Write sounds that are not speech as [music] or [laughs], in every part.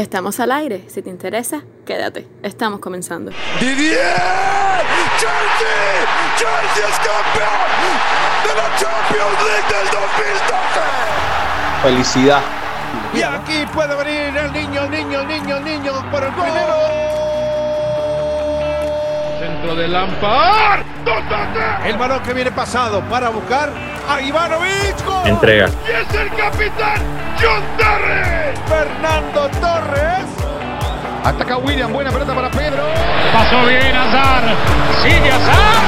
Estamos al aire. Si te interesa, quédate. Estamos comenzando. ¡Didier! ¡Chelsea! ¡Chelsea es campeón de la Champions League del 2012! Felicidad. Y aquí puede venir el niño, el niño, el niño, el niño por el primero. Centro de Lampard. El balón que viene pasado para buscar a Ivanovic. ¡Gol! Entrega. ¡Y es el capitán John Terry! Fernando Torres. Ataca William, buena pelota para Pedro. Pasó bien Azar. Sigue Azar.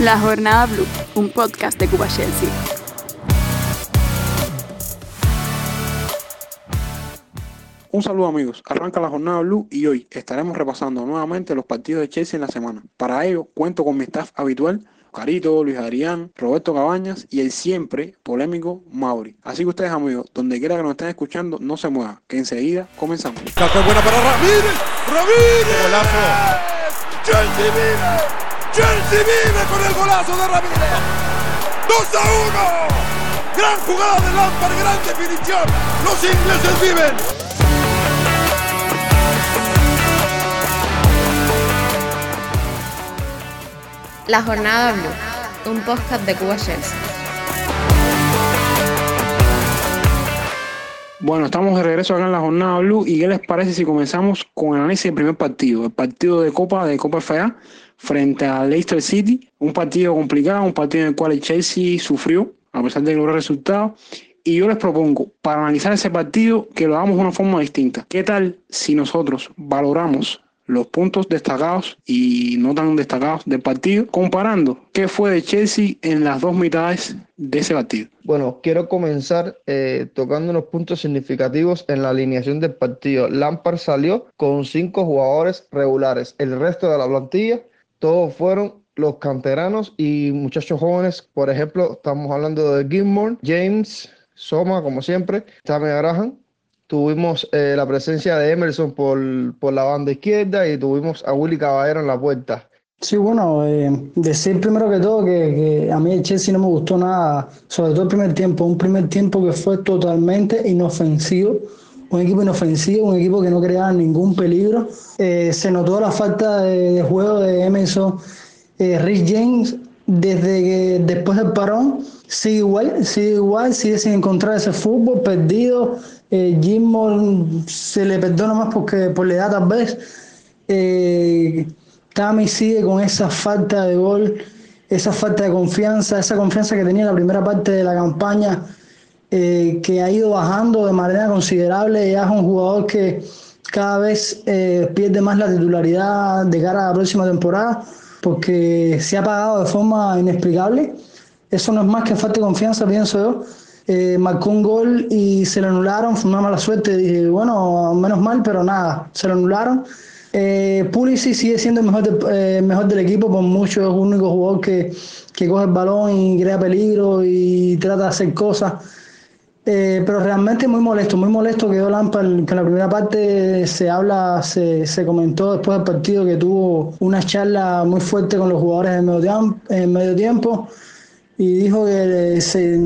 La Jornada Blue, un podcast de Cuba Chelsea. Un saludo amigos, arranca la jornada Blue y hoy estaremos repasando nuevamente los partidos de Chelsea en la semana. Para ello cuento con mi staff habitual, Carito, Luis Adrián, Roberto Cabañas y el siempre polémico Mauri. Así que ustedes amigos, donde quiera que nos estén escuchando, no se muevan, que enseguida comenzamos. Café buena para Ramírez. ¡Ramírez! ¡Chelsea vive! ¡Chelsea vive con el golazo de Ramírez! ¡2 a 1! ¡Gran jugada de Lampard! ¡Gran definición! ¡Los ingleses viven! La Jornada Blue, un podcast de Cuba Chelsea. Bueno, estamos de regreso acá en la jornada Blue y ¿qué les parece si comenzamos con el análisis del primer partido? El partido de Copa de Copa FA frente a Leicester City, un partido complicado, un partido en el cual el Chelsea sufrió a pesar de lograr resultados y yo les propongo, para analizar ese partido, que lo hagamos de una forma distinta. ¿Qué tal si nosotros valoramos los puntos destacados y no tan destacados del partido, comparando qué fue de Chelsea en las dos mitades de ese partido? Bueno, quiero comenzar eh, tocando unos puntos significativos en la alineación del partido. Lampard salió con cinco jugadores regulares. El resto de la plantilla, todos fueron los canteranos y muchachos jóvenes. Por ejemplo, estamos hablando de Gilmore, James, Soma, como siempre, Tammy Graham. Tuvimos eh, la presencia de Emerson por, por la banda izquierda y tuvimos a Willy Caballero en la puerta. Sí, bueno, eh, decir primero que todo que, que a mí el Chelsea no me gustó nada, sobre todo el primer tiempo, un primer tiempo que fue totalmente inofensivo, un equipo inofensivo, un equipo que no creaba ningún peligro. Eh, se notó la falta de, juego de Emerson, eh, Rich James, desde que después del parón, sigue igual, sigue igual, sigue sin encontrar ese fútbol perdido. Eh, se le perdona más porque por la edad tal vez. Eh, sigue con esa falta de gol, esa falta de confianza, esa confianza que tenía en la primera parte de la campaña, eh, que ha ido bajando de manera considerable. Ya es un jugador que cada vez eh, pierde más la titularidad de cara a la próxima temporada, porque se ha pagado de forma inexplicable. Eso no es más que falta de confianza, pienso yo. Eh, marcó un gol y se lo anularon, fue una mala suerte. Dije, bueno, menos mal, pero nada, se lo anularon. Eh, Pulisic sigue siendo el mejor, de- eh, del equipo, por mucho es el único jugador que, que coge el balón y crea peligro y trata de hacer cosas. Eh, pero realmente muy molesto, muy molesto quedó Lampard, que en la primera parte se habla, se, se comentó después del partido que tuvo una charla muy fuerte con los jugadores en medio tiempo y dijo que se,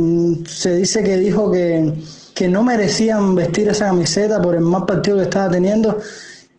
se dice que dijo que, que no merecían vestir esa camiseta por el mal partido que estaba teniendo.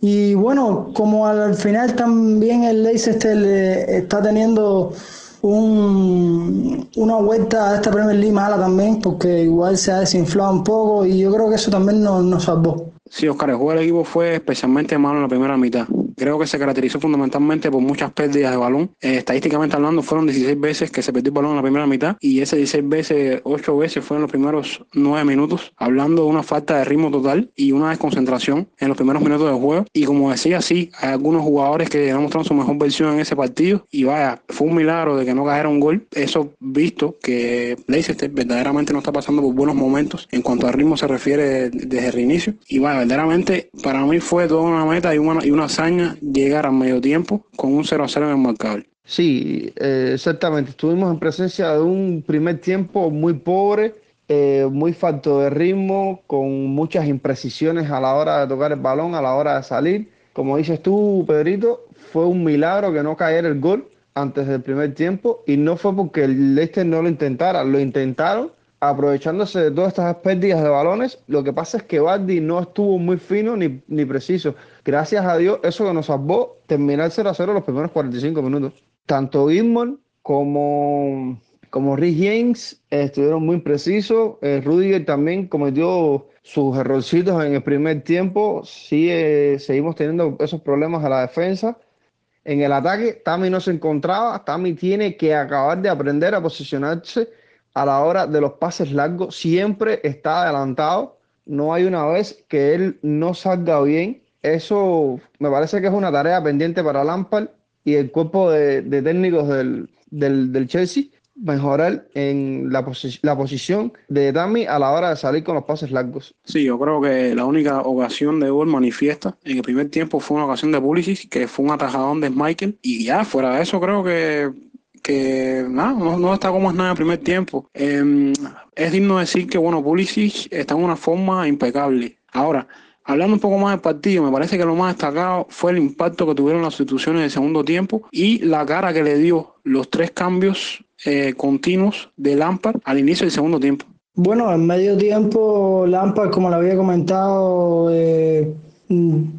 Y bueno, como al, al final también el Leicester le está teniendo un, una vuelta a esta Premier League mala también, porque igual se ha desinflado un poco y yo creo que eso también nos, nos salvó. Sí, Oscar, el juego del equipo fue especialmente malo en la primera mitad. Creo que se caracterizó fundamentalmente por muchas pérdidas de balón. Eh, estadísticamente hablando, fueron 16 veces que se perdió el balón en la primera mitad y esas 16 veces, 8 veces fueron los primeros 9 minutos, hablando de una falta de ritmo total y una desconcentración en los primeros minutos del juego. Y como decía, sí, hay algunos jugadores que han mostrado su mejor versión en ese partido y vaya, fue un milagro de que no cayera un gol. Eso visto que Leicester verdaderamente no está pasando por buenos momentos en cuanto al ritmo se refiere desde el reinicio. Y vaya, verdaderamente para mí fue toda una meta y una, y una hazaña llegar al medio tiempo con un 0 a 0 en el marcador. Sí, eh, exactamente. Estuvimos en presencia de un primer tiempo muy pobre, eh, muy falto de ritmo, con muchas imprecisiones a la hora de tocar el balón, a la hora de salir. Como dices tú, Pedrito, fue un milagro que no cayera el gol antes del primer tiempo y no fue porque el Leicester no lo intentara, lo intentaron, aprovechándose de todas estas pérdidas de balones. Lo que pasa es que Bardi no estuvo muy fino ni, ni preciso. Gracias a Dios, eso que nos salvó terminar 0 a 0 los primeros 45 minutos. Tanto Gizmon como, como Rick James estuvieron muy precisos. Eh, Rudiger también cometió sus errorcitos en el primer tiempo. Sí, seguimos teniendo esos problemas a la defensa. En el ataque, Tami no se encontraba. Tami tiene que acabar de aprender a posicionarse a la hora de los pases largos. Siempre está adelantado. No hay una vez que él no salga bien. Eso me parece que es una tarea pendiente para Lampard y el cuerpo de, técnicos del, del, Chelsea mejorar en la, la posición de Tami a la hora de salir con los pases largos. Sí, yo creo que la única ocasión de gol manifiesta en el primer tiempo fue una ocasión de Pulisic, que fue un atajadón de Michael, y ya fuera de eso creo que que nada, no, no destacó nada en primer tiempo. Em, es digno decir que bueno, Pulisic está en una forma impecable. Ahora, Hablando un poco más del partido, me parece que lo más destacado fue el impacto que tuvieron las instituciones del segundo tiempo y la cara que le dio los tres cambios eh, continuos de Lampard al inicio del segundo tiempo. Bueno, en medio tiempo Lampard, como le había comentado, eh,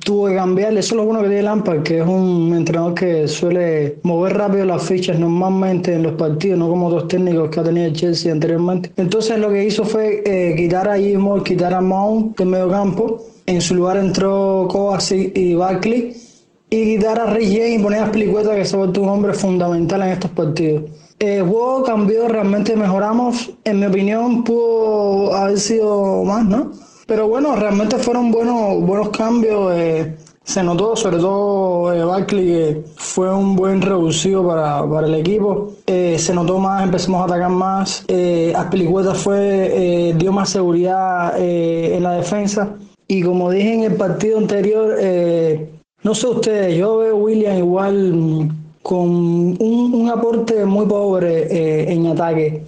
tuvo que cambiar. Eso es lo bueno que tiene Lampard, que es un entrenador que suele mover rápido las fichas normalmente en los partidos, no como otros técnicos que ha tenido el Chelsea anteriormente. Entonces lo que hizo fue eh, quitar a Imo, quitar a Mount del medio campo en su lugar entró Kovacic y Barkley. Y quitar a Rick James y poner a Pelicueta, que se ha un hombre fundamental en estos partidos. El juego cambió, realmente mejoramos. En mi opinión, pudo haber sido más, ¿no? Pero bueno, realmente fueron buenos, buenos cambios. Eh, se notó, sobre todo eh, que fue un buen reducido para, para el equipo. Eh, se notó más, empezamos a atacar más. Eh, Aspilicueta fue, dio más seguridad en la defensa. Y como dije en el partido anterior, eh, no sé ustedes, yo veo a William igual mm, con un, aporte muy pobre eh, en ataque.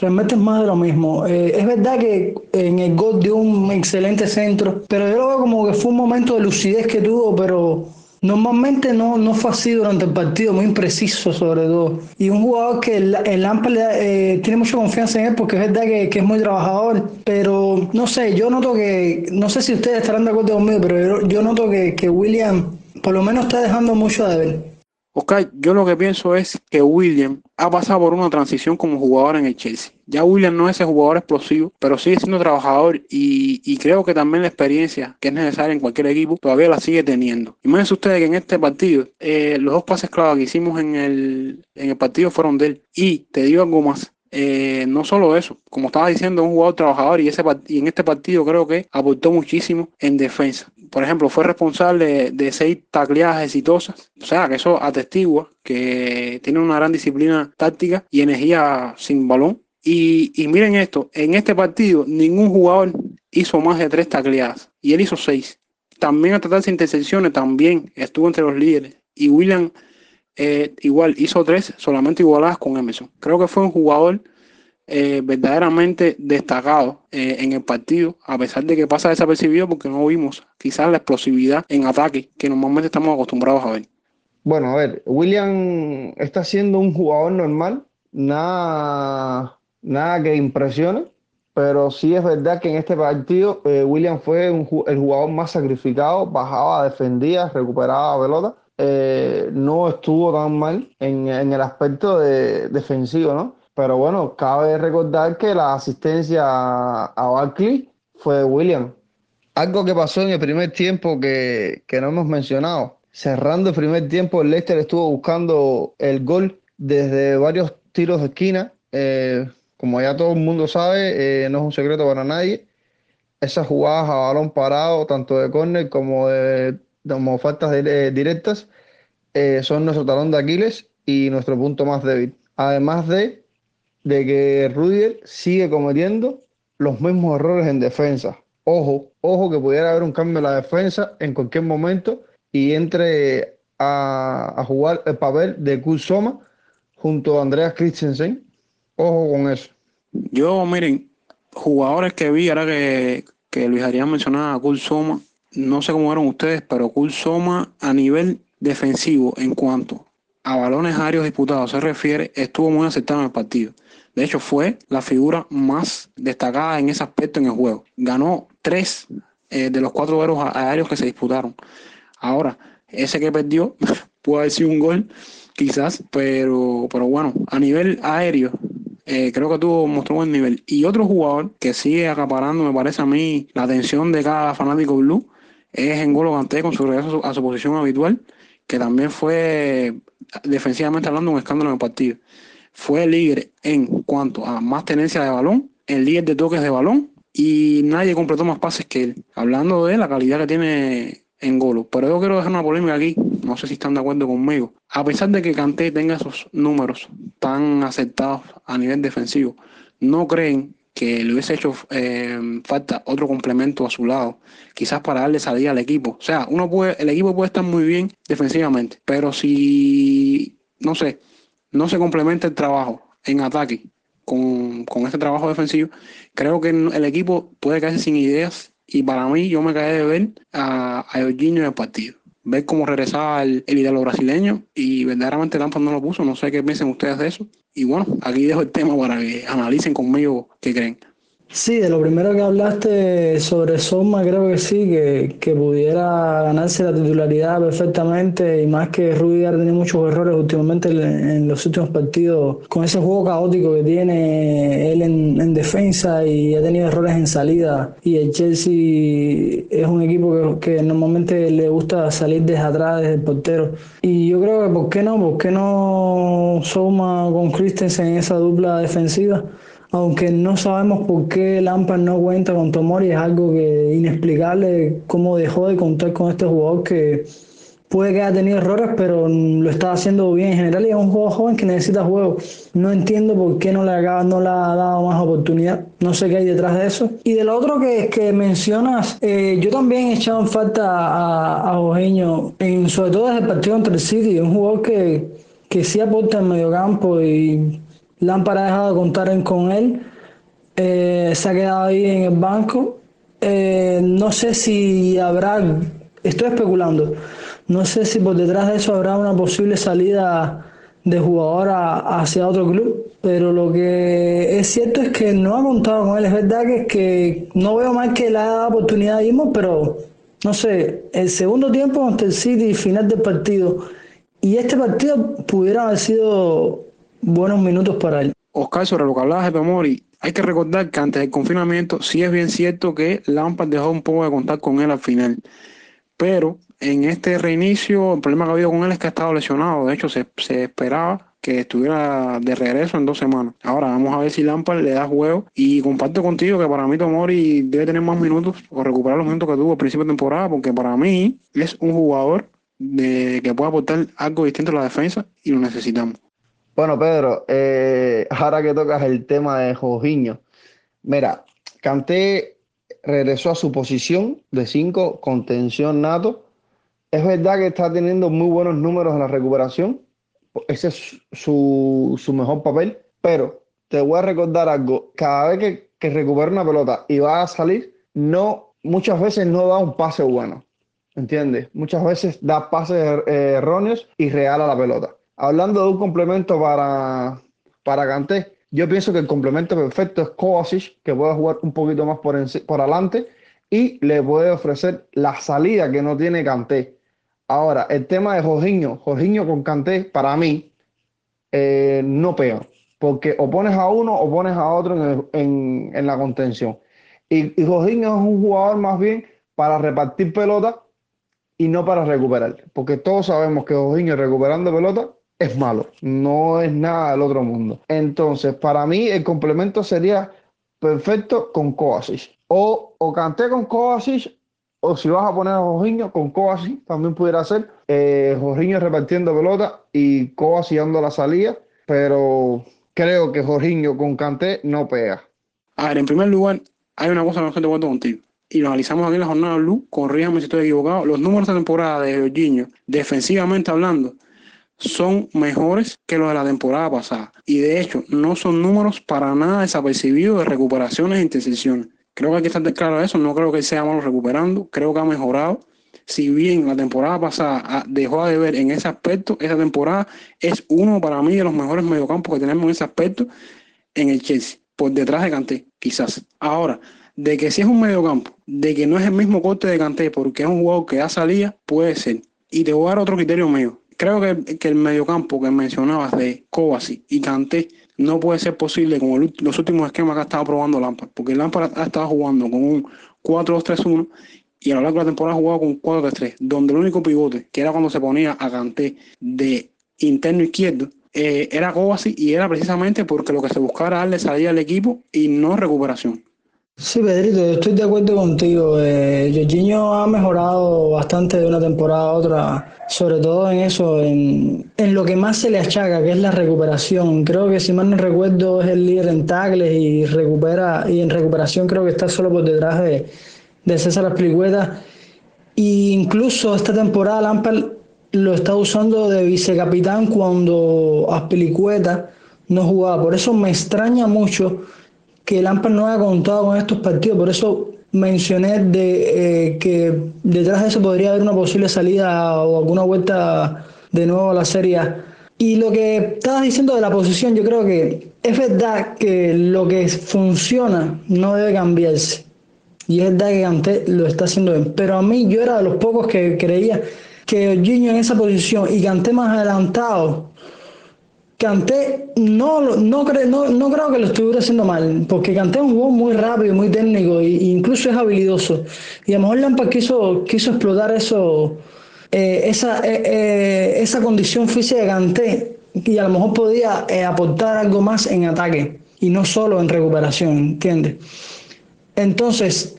Realmente es más de lo mismo. Eh, es verdad que en el gol dio un excelente centro, pero yo lo veo como que fue un momento de lucidez que tuvo, pero Normalmente no, no fue así durante el partido, muy impreciso sobre todo. Y un jugador que el, el eh, tiene mucha confianza en él porque es verdad que, que, es muy trabajador, pero no sé, yo noto que, no sé si ustedes estarán de acuerdo conmigo, pero yo, noto que, que William por lo menos está dejando mucho de ver. Oscar, yo lo que pienso es que William ha pasado por una transición como jugador en el Chelsea. Ya William no es ese jugador explosivo, pero sigue siendo trabajador y, creo que también la experiencia que es necesaria en cualquier equipo todavía la sigue teniendo. Imagínense ustedes que en este partido eh, los dos pases clave que hicimos en el, en el partido fueron de él. Y te digo algo más, eh, no solo eso, como estaba diciendo, un jugador trabajador y, ese, y en este partido creo que aportó muchísimo en defensa por ejemplo, fue responsable de seis tacleadas exitosas. O sea, que eso atestigua que tiene una gran disciplina táctica y energía sin balón. Y, miren esto, en este partido ningún jugador hizo más de tres tacleadas y él hizo seis. También a tratarse de intersecciones, también estuvo entre los líderes. Y William eh, igual hizo tres, solamente igualadas con Emerson. Creo que fue un jugador eh, verdaderamente destacado eh, en el partido, a pesar de que pasa desapercibido porque no vimos quizás la explosividad en ataque que normalmente estamos acostumbrados a ver. Bueno, a ver, William está siendo un jugador normal, nada, nada que impresione, pero sí es verdad que en este partido William fue el jugador más sacrificado, bajaba, defendía, recuperaba pelota. No estuvo tan mal en, en el aspecto de, defensivo, ¿no? Pero bueno, cabe recordar que la asistencia a Barkley fue de William. Algo que pasó en el primer tiempo que, no hemos mencionado. Cerrando el primer tiempo, el Leicester estuvo buscando el gol desde varios tiros de esquina. Eh, como ya todo el mundo sabe, eh, no es un secreto para nadie. Esas jugadas a balón parado, tanto de córner como de, como faltas directas, eh, son nuestro talón de Aquiles y nuestro punto más débil. Además de de que Rudiger sigue cometiendo los mismos errores en defensa. Ojo, ojo que pudiera haber un cambio en la defensa en cualquier momento y entre a, jugar el papel de Kul Soma junto a Andreas Christensen. Ojo con eso. Yo, miren, jugadores que vi, ahora que, que Luis Adrián mencionaba a Kul Soma, no sé cómo eran ustedes, pero Kul Soma a nivel defensivo en cuanto a balones aéreos disputados se refiere, estuvo muy aceptado en el partido. De hecho, fue la figura más destacada en ese aspecto en el juego. Ganó tres eh, de los cuatro aéreos que se disputaron. Ahora, ese que perdió [laughs] puede haber sido un gol, quizás, pero, pero bueno, a nivel aéreo, eh, creo que tuvo, mostró buen nivel. Y otro jugador que sigue acaparando, me parece a mí, la atención de cada fanático blue, es Engolo Kanté con su regreso a su posición habitual, que también fue, defensivamente hablando, un escándalo en el partido. Fue el líder en cuanto a más tenencia de balón, el líder de toques de balón, y nadie completó más pases que él. Hablando de la calidad que tiene en Golo. Pero yo quiero dejar una polémica aquí, no sé si están de acuerdo conmigo. A pesar de que Kanté tenga esos números tan aceptados a nivel defensivo, ¿no creen que le hubiese hecho eh, falta otro complemento a su lado, quizás para darle salida al equipo? O sea, uno puede, el equipo puede estar muy bien defensivamente, pero si, no sé, no se complementa el trabajo en ataque con, con este trabajo defensivo, creo que el equipo puede quedarse sin ideas y para mí, yo me caí de ver a, a Eugenio en el partido. Ver cómo regresaba el, el brasileño y verdaderamente Lampard no lo puso. No sé qué piensan ustedes de eso. Y bueno, aquí dejo el tema para que analicen conmigo qué creen. Sí, de lo primero que hablaste sobre Soma, creo que sí, que, que, pudiera ganarse la titularidad perfectamente y más que Rudiger ha tenido muchos errores últimamente en, los últimos partidos con ese juego caótico que tiene él en, defensa y ha tenido errores en salida y el Chelsea es un equipo que, que, normalmente le gusta salir desde atrás, desde el portero y yo creo que ¿por qué no? ¿Por qué no Soma con Christensen en esa dupla defensiva? Aunque no sabemos por qué Lampard no cuenta con Tomori, es algo que inexplicable cómo dejó de contar con este jugador que puede que haya tenido errores, pero lo está haciendo bien en general y es un jugador joven que necesita juego. No entiendo por qué no le, ha, dado más oportunidad. No sé qué hay detrás de eso. Y del otro que, que mencionas, eh, yo también he echado en falta a, a en, sobre todo desde el partido entre el City, un jugador que, que sí aporta en medio campo y Lampard ha dejado de contar con él. Eh, se ha quedado ahí en el banco. Eh, no sé si habrá, estoy especulando, no sé si por detrás de eso habrá una posible salida de jugador hacia otro club, pero lo que es cierto es que no ha contado con él. Es verdad que, no veo más que dado oportunidad a pero no sé, el segundo tiempo ante el City, final del partido, y este partido pudiera haber sido buenos minutos para él. Oscar, sobre lo que hablabas de Tomori, hay que recordar que antes del confinamiento sí es bien cierto que Lampard dejó un poco de contar con él al final. Pero en este reinicio, el problema que ha habido con él es que ha estado lesionado. De hecho, se, esperaba que estuviera de regreso en dos semanas. Ahora vamos a ver si Lampard le da juego. Y comparto contigo que para mí Tomori debe tener más minutos o recuperar los minutos que tuvo al principio de temporada, porque para mí es un jugador de, que puede aportar algo distinto a la defensa y lo necesitamos. Bueno, Pedro, eh, ahora que tocas el tema de Jorginho, mira, Canté regresó a su posición de 5 contención nato. Es verdad que está teniendo muy buenos números en la recuperación. Ese es su, mejor papel. Pero te voy a recordar algo. Cada vez que, que recupera una pelota y va a salir, no, muchas veces no da un pase bueno. ¿Entiendes? Muchas veces da pases eh, erróneos y regala la pelota hablando de un complemento para, para Kanté, yo pienso que el complemento perfecto es Kovacic, que puede jugar un poquito más por, por adelante y le puede ofrecer la salida que no tiene Kanté. Ahora, el tema de Jorginho, Jorginho con Kanté, para mí, eh, no pega, porque o pones a uno o pones a otro en, la contención. Y, y Jorginho es un jugador más bien para repartir pelota y no para recuperar, porque todos sabemos que Jorginho recuperando pelota es malo, no es nada del otro mundo. Entonces, para mí el complemento sería perfecto con Kovacic. O, o canté con Kovacic, o si vas a poner a Jorginho con Kovacic, también pudiera ser eh, Jorginho repartiendo pelota y Kovacic dando la salida, pero creo que Jorginho con Canté no pega. A ver, en primer lugar, hay una cosa que no estoy de contigo. Y lo analizamos aquí en la jornada Blue, corrígame si estoy equivocado. Los números de temporada de Jorginho, defensivamente hablando, son mejores que los de la temporada pasada. Y de hecho, no son números para nada desapercibidos de recuperaciones e intercepciones. Creo que hay que claro eso. No creo que sea malo recuperando. Creo que ha mejorado. Si bien la temporada pasada ah, dejó de ver en ese aspecto, esa temporada es uno para mí de los mejores mediocampos que tenemos en ese aspecto. en el Chelsea, por detrás de Kanté, quizás. Ahora, de que si es un mediocampo, de que no es el mismo corte de Kanté, porque es un jugador que ya salía, puede ser. Y te voy a dar otro criterio mío. Creo que, que el mediocampo que mencionabas de Kovacic y Kanté no puede ser posible como los últimos esquemas que ha estado probando Lampard, porque Lampard ha estado jugando con un 4-2-3-1 y a lo largo de la temporada ha jugado con 4-3-3, donde el único pivote, que era cuando se ponía a Kanté de interno izquierdo, eh, era Kovacic y era precisamente porque lo que se buscaba darle salida al equipo y no recuperación. Sí, Pedrito, estoy de acuerdo contigo. Eh, Jorginho ha mejorado bastante de una temporada a otra, sobre todo en eso, en, lo que más se le achaca, que es la recuperación. Creo que si mal no recuerdo es el líder en tackles y recupera y en recuperación creo que está solo por detrás de, César Aspilicueta. E incluso esta temporada Lampard lo está usando de vicecapitán cuando Aspilicueta no jugaba. Por eso me extraña mucho que Lampard no haya contado con estos partidos. Por eso mencioné de, eh, que detrás de eso podría haber una posible salida o alguna vuelta de nuevo a la Serie Y lo que estabas diciendo de la posición, yo creo que es verdad que lo que funciona no debe cambiarse. Y es verdad que Kanté lo está haciendo bien. Pero a mí yo era de los pocos que creía que Jorginho en esa posición y Kanté más adelantado, Kanté no, no, no, no, creo que lo estuviera haciendo mal, porque Kanté es un juego muy rápido, muy técnico e incluso es habilidoso. Y a lo mejor Lampard quiso, quiso explotar eso, eh, esa, eh, eh, esa condición física de Kanté y a lo mejor podía aportar algo más en ataque y no solo en recuperación, ¿entiendes? Entonces,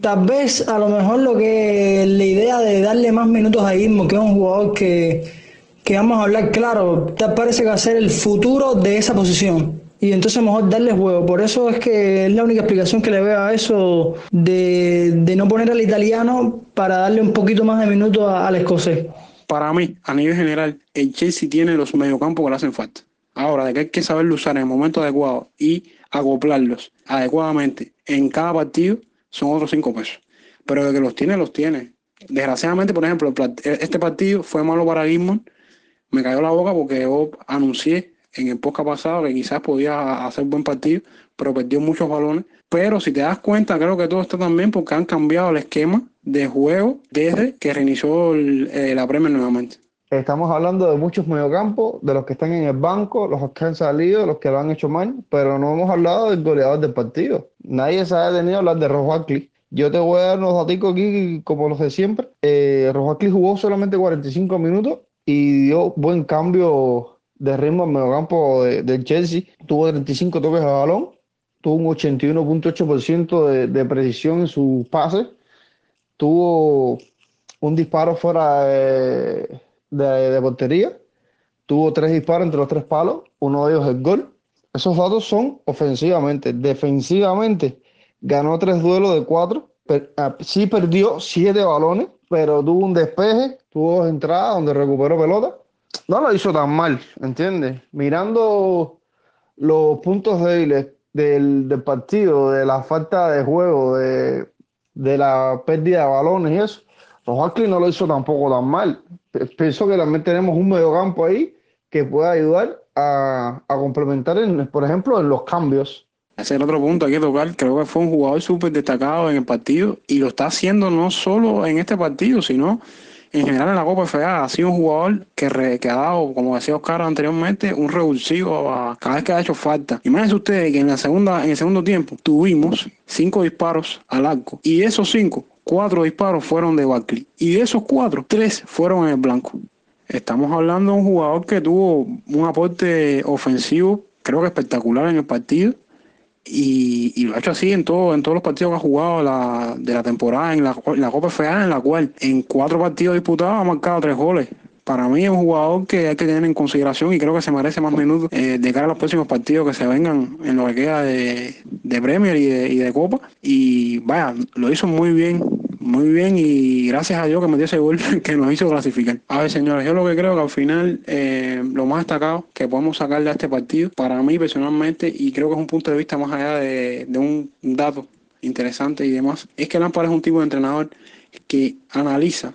tal vez a lo mejor lo que la idea de darle más minutos a Ismo, que es un jugador que, que vamos a hablar claro, tal parece que va a ser el futuro de esa posición. Y entonces mejor darle juego. Por eso es que es la única explicación que le veo a eso de, de no poner al italiano para darle un poquito más de minutos al escocés. Para mí, a nivel general, el Chelsea tiene los mediocampos que le hacen falta. Ahora, de que hay que saberlo usar en el momento adecuado y acoplarlos adecuadamente en cada partido son otros cinco pesos. Pero de que los tiene, los tiene. Desgraciadamente, por ejemplo, este partido fue malo para Gizmon. Me cayó la boca porque yo anuncié en el podcast pasado que quizás podía hacer buen partido, pero perdió muchos balones. Pero si te das cuenta, creo que todo está también porque han cambiado el esquema de juego desde que reinició eh, la Premier nuevamente. Estamos hablando de muchos mediocampos, de los que están en el banco, los que han salido, los que lo han hecho mal, pero no hemos hablado del goleador del partido. Nadie se ha detenido a hablar de Rojo Yo te voy a dar unos datos aquí, como los de siempre. Eh, Rojo jugó solamente 45 minutos y dio buen cambio de ritmo al mediocampo del Chelsea. Tuvo 35 toques de balón, tuvo un 81.8% de, precisión en sus pases, tuvo un disparo fuera de portería, tuvo tres disparos entre los tres palos, uno de ellos el gol. Esos datos son ofensivamente. Defensivamente, ganó tres duelos de cuatro. Ah, sí perdió siete balones, pero tuvo un despeje, tuvo dos entradas donde recuperó pelota. No lo hizo tan mal, ¿entiendes? Mirando los puntos débiles del, del partido, de la falta de juego, de, de la pérdida de balones y eso, los no lo hizo tampoco tan mal. Pienso que también tenemos un mediocampo ahí que puede ayudar a, complementar, por ejemplo, en los cambios. Ese es el otro punto hay que tocar. Creo que fue un jugador súper destacado en el partido y lo está haciendo no solo en este partido, sino en general en la Copa FA. Ha sido un jugador que, que ha dado, como decía Oscar anteriormente, un revulsivo a cada vez que ha hecho falta. Imagínense ustedes que en, la segunda, en el segundo tiempo tuvimos cinco disparos al arco y esos cinco cuatro disparos fueron de Barkley. Y de esos cuatro, tres fueron en el blanco. Estamos hablando de un jugador que tuvo un aporte ofensivo, creo que espectacular en el partido. Y, lo ha hecho así en, todo, en todos los partidos que ha jugado la, de la temporada en la, Copa FA, en la cual en cuatro partidos disputados ha marcado tres goles para mí es un jugador que hay que tener en consideración y creo que se merece más minutos eh, de cara a los próximos partidos que se vengan en lo que queda de, Premier y de, y de, Copa. Y vaya, lo hizo muy bien, muy bien y gracias a Dios que metió ese gol [laughs] que nos hizo clasificar. A ver, señores, yo lo que creo que al final eh, lo más destacado que podemos sacarle a este partido, para mí personalmente, y creo que es un punto de vista más allá de, de un dato interesante y demás, es que Lampard es un tipo de entrenador que analiza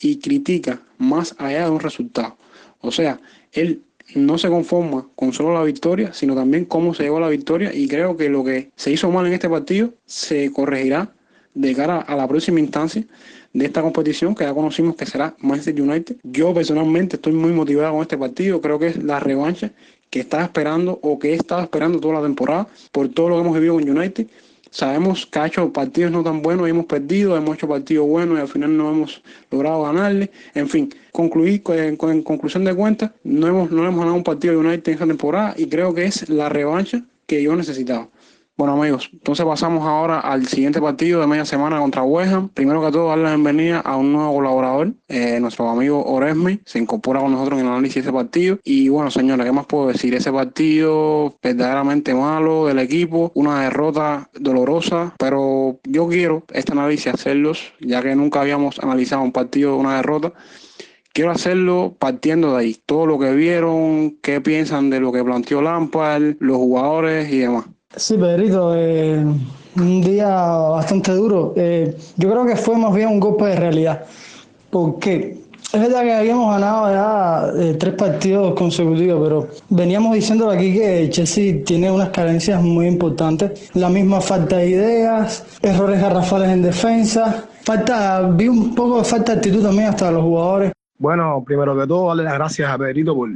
y critica más allá de un resultado. O sea, él no se conforma con solo la victoria, sino también cómo se llegó a la victoria y creo que lo que se hizo mal en este partido se corregirá de cara a la próxima instancia de esta competición que ya conocimos que será Manchester United. Yo personalmente estoy muy motivado con este partido, creo que es la revancha que estaba esperando o que he estado esperando toda la temporada por todo lo que hemos vivido con United. Sabemos que ha hecho partidos no tan buenos y hemos perdido, hemos hecho partidos buenos y al final no hemos logrado ganarle. En fin, concluir en, conclusión de cuentas, no hemos, no hemos ganado un partido de United en esta temporada y creo que es la revancha que yo necesitaba. Bueno amigos, entonces pasamos ahora al siguiente partido de media semana contra West Primero que todo, darle la bienvenida a un nuevo colaborador, eh, nuestro amigo Oresme, se incorpora con nosotros en el análisis de ese partido. Y bueno, señores, ¿qué más puedo decir? Ese partido verdaderamente malo del equipo, una derrota dolorosa, pero yo quiero este análisis hacerlos, ya que nunca habíamos analizado un partido de una derrota. Quiero hacerlo partiendo de ahí, todo lo que vieron, qué piensan de lo que planteó Lampard, los jugadores y demás. Sí, Pedrito, eh, un día bastante duro. Eh, yo creo que fue más bien un golpe de realidad. Porque es verdad que habíamos ganado ya eh, tres partidos consecutivos, pero veníamos diciendo aquí que Chelsea tiene unas carencias muy importantes. La misma falta de ideas, errores garrafales en defensa. Falta, vi un poco de falta de actitud también hasta los jugadores. Bueno, primero que todo, darle las gracias a Pedrito por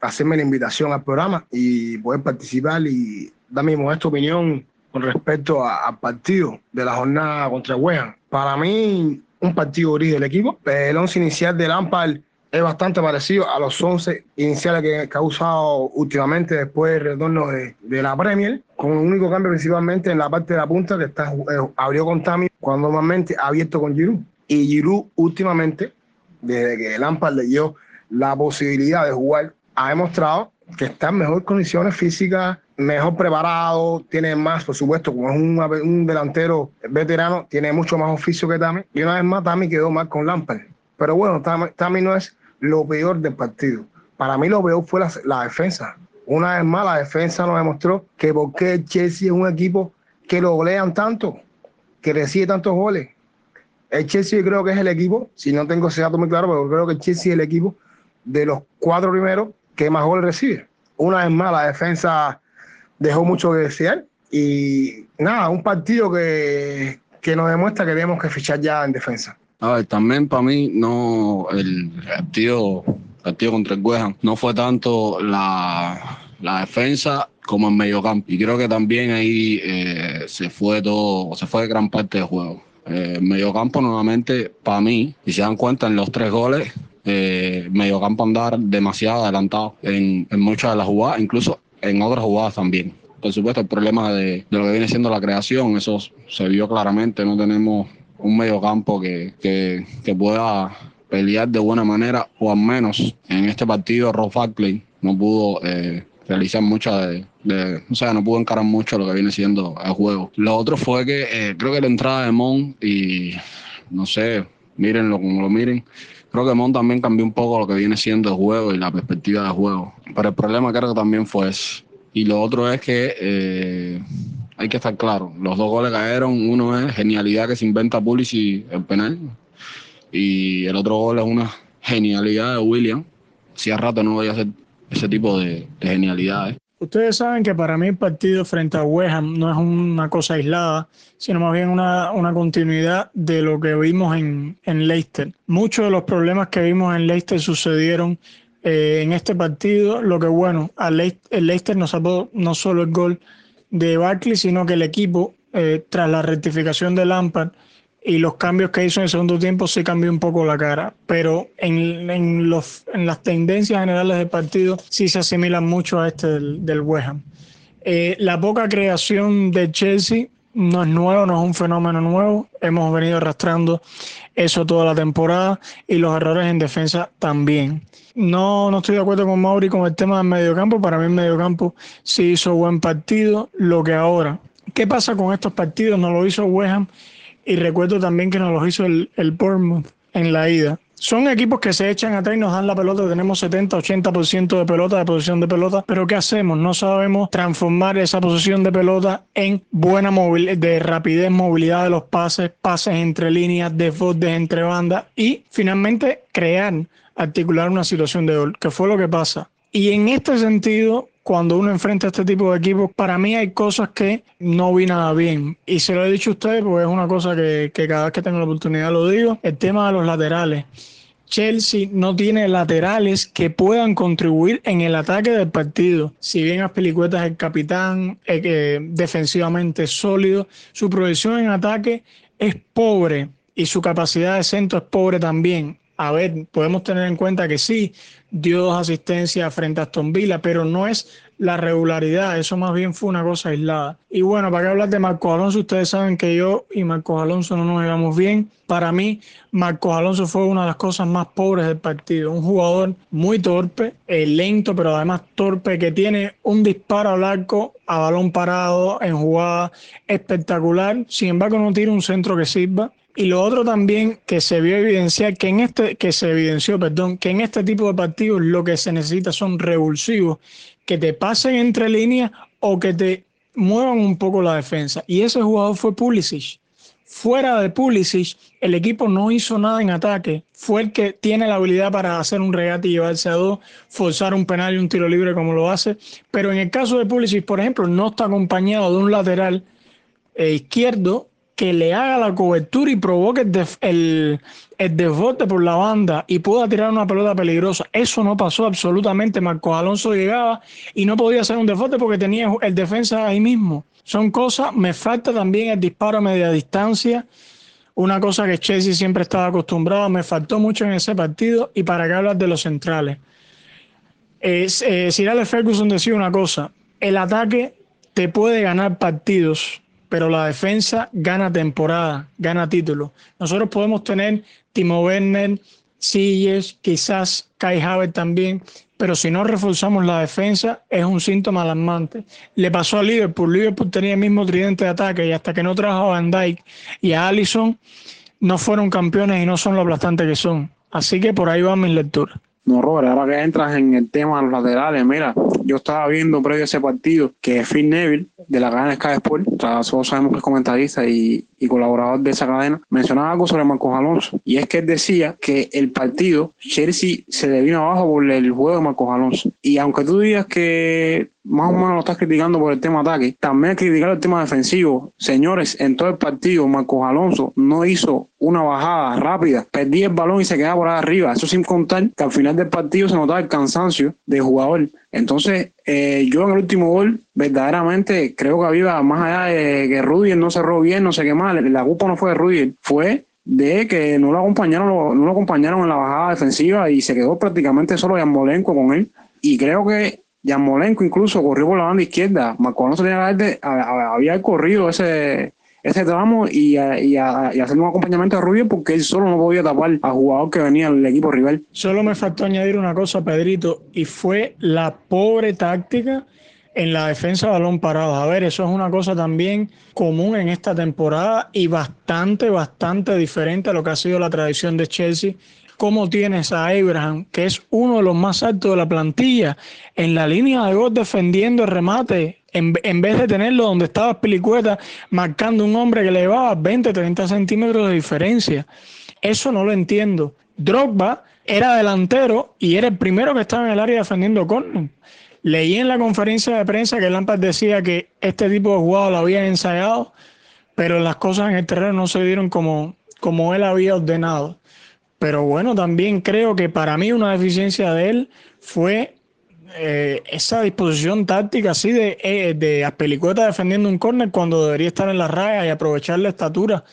hacerme la invitación al programa y poder participar y dar mi modesta opinión con respecto al partido de la jornada contra West Para mí, un partido gris del equipo. El once inicial de Lampard es bastante parecido a los 11 iniciales que, ha usado últimamente después del retorno de, la Premier, con un único cambio principalmente en la parte de la punta que está, eh, abrió con Tami cuando normalmente ha abierto con Giroud. Y Giroud últimamente, desde que Lampard le dio la posibilidad de jugar, ha demostrado que está en mejores condiciones físicas, mejor preparado, tiene más, por supuesto, como es un, delantero veterano, tiene mucho más oficio que Tami. Y una vez más, Tami quedó mal con Lampard. Pero bueno, Tami, no es lo peor del partido. Para mí lo peor fue la, defensa. Una vez más, la defensa nos demostró que porque Chelsea es un equipo que lo golean tanto, que recibe tantos goles. El Chelsea creo que es el equipo, si no tengo ese dato muy claro, pero creo que el Chelsea es el equipo de los cuatro primeros que más goles recibe. Una vez más, la defensa dejó mucho que desear y nada, un partido que, que nos demuestra que tenemos que fichar ya en defensa. A ver, también para mí no el partido, partido contra el West no fue tanto la, la defensa como el mediocampo. Y creo que también ahí eh, se fue todo, se fue gran parte del juego. Eh, el mediocampo nuevamente, para mí, y se dan cuenta en los tres goles, eh, mediocampo andar demasiado adelantado en, en muchas de las jugadas, incluso en otras jugadas también. Por supuesto, el problema de, lo que viene siendo la creación, eso se vio claramente. No tenemos un mediocampo que, que, pueda pelear de buena manera, o al menos en este partido, Rob Fackley no pudo eh, realizar mucha de, o sea, no pudo encarar mucho lo que viene siendo el juego. Lo otro fue que eh, creo que la entrada de Mon y no sé, mírenlo como lo miren, Creo que Mon también cambió un poco lo que viene siendo el juego y la perspectiva del juego. Pero el problema creo que también fue eso. Y lo otro es que eh, hay que estar claro, los dos goles cayeron, uno es genialidad que se inventa Pulisic el penal y el otro gol es una genialidad de William. Si a rato no voy a hacer ese tipo de, de genialidades. Ustedes saben que para mí el partido frente a West Ham no es una cosa aislada, sino más bien una, continuidad de lo que vimos en, en, Leicester. Muchos de los problemas que vimos en Leicester sucedieron eh, en este partido, lo que bueno, el Leicester nos sacó no solo el gol de Barkley, sino que el equipo, eh, tras la rectificación de Lampard, y los cambios que hizo en el segundo tiempo sí cambió un poco la cara, pero en, en, los, en las tendencias generales del partido sí se asimilan mucho a este del, del West Ham. Eh, la poca creación de Chelsea no es nuevo, no es un fenómeno nuevo. Hemos venido arrastrando eso toda la temporada y los errores en defensa también. No, no estoy de acuerdo con Mauri con el tema del mediocampo. Para mí el mediocampo sí hizo buen partido. Lo que ahora, ¿qué pasa con estos partidos? No lo hizo West Ham y recuerdo también que nos lo hizo el, el Bournemouth en la ida. Son equipos que se echan atrás y nos dan la pelota, tenemos 70, 80% de pelota, de posición de pelota, pero ¿qué hacemos? No sabemos transformar esa posición de pelota en buena movilidad, de rapidez, movilidad de los pases, pases entre líneas, desbordes entre bandas y finalmente crear, articular una situación de gol, que fue lo que pasa. Y en este sentido, cuando uno enfrenta a este tipo de equipos, para mí hay cosas que no vi nada bien. Y se lo he dicho a ustedes porque es una cosa que, cada vez que tengo la oportunidad lo digo, el tema de los laterales. Chelsea no tiene laterales que puedan contribuir en el ataque del partido. Si bien Aspilicueta es el capitán, eh, defensivamente sólido, su proyección en ataque es pobre y su capacidad de centro es pobre también. A ver, podemos tener en cuenta que sí, dio dos asistencias frente a Aston Villa, pero no es la regularidad, eso más bien fue una cosa aislada. Y bueno, para qué hablar de Marcos Alonso, ustedes saben que yo y Marcos Alonso no nos llevamos bien. Para mí, Marcos Alonso fue una de las cosas más pobres del partido. Un jugador muy torpe, eh, lento, pero además torpe, que tiene un disparo al arco a balón parado en jugada espectacular. Sin embargo, no tiene un centro que sirva. Y lo otro también que se vio evidenciar, que en este, que se evidenció, perdón, que en este tipo de partidos lo que se necesita son revulsivos, que te pasen entre líneas o que te muevan un poco la defensa. Y ese jugador fue Pulisic. Fuera de Pulisic, el equipo no hizo nada en ataque. Fue el que tiene la habilidad para hacer un regate y llevarse a dos, forzar un penal y un tiro libre como lo hace. Pero en el caso de Pulisic, por ejemplo, no está acompañado de un lateral eh, izquierdo que le haga la cobertura y provoque el, el, desborde por la banda y pueda tirar una pelota peligrosa. Eso no pasó absolutamente. Marcos Alonso llegaba y no podía hacer un desborde porque tenía el defensa ahí mismo. Son cosas, me falta también el disparo a media distancia, una cosa que Chelsea siempre estaba acostumbrado, me faltó mucho en ese partido y para qué hablar de los centrales. Es, eh, Sir Alex Ferguson decía una cosa, el ataque te puede ganar partidos, pero la defensa gana temporada, gana título. Nosotros podemos tener Timo Werner, Silles, quizás Kai Havertz también, pero si no reforzamos la defensa es un síntoma alarmante. Le pasó a Liverpool, Liverpool tenía el mismo tridente de ataque y hasta que no trajo a Van Dijk y a Allison no fueron campeones y no son lo aplastante que son. Así que por ahí va mi lectura. No, Robert, ahora que entras en el tema de los laterales, mira, yo estaba viendo previo a ese partido que Phil Neville, de la cadena Sky Sport, todos sabemos que es comentarista y, y, colaborador de esa cadena, mencionaba algo sobre Marcos Alonso. Y es que él decía que el partido, Chelsea se le vino abajo por el juego de Marcos Alonso. Y aunque tú digas que más o menos lo estás criticando por el tema ataque, también criticar el tema defensivo. Señores, en todo el partido, Marcos Alonso no hizo una bajada rápida, perdía el balón y se quedaba por arriba. Eso sin contar que al final del partido se notaba el cansancio del jugador. Entonces, eh, yo en el último gol, verdaderamente creo que había más allá de que Rudiger no cerró bien, no sé qué más. La culpa no fue de Rudiger, fue de que no lo acompañaron, no lo acompañaron en la bajada defensiva y se quedó prácticamente solo Molenco con él. Y creo que Molenco incluso corrió por la banda izquierda. Marco Alonso tenía había corrido ese, ese tramo y, y, hacer un acompañamiento a Rubio porque él solo no podía tapar al jugador que venía del equipo rival. Solo me faltó añadir una cosa, Pedrito, y fue la pobre táctica en la defensa de balón parado. A ver, eso es una cosa también común en esta temporada y bastante, bastante diferente a lo que ha sido la tradición de Chelsea cómo tienes a Abraham, que es uno de los más altos de la plantilla, en la línea de gol defendiendo el remate, en, vez de tenerlo donde estaba Pelicueta, marcando un hombre que le llevaba 20, 30 centímetros de diferencia. Eso no lo entiendo. Drogba era delantero y era el primero que estaba en el área defendiendo con Leí en la conferencia de prensa que Lampard decía que este tipo de jugador lo habían ensayado, pero las cosas en el terreno no se dieron como, como él había ordenado. Pero bueno, también creo que para mí una deficiencia de él fue eh, esa disposición táctica así de, eh, de Aspelicueta defendiendo un córner cuando debería estar en la raya y aprovechar la estatura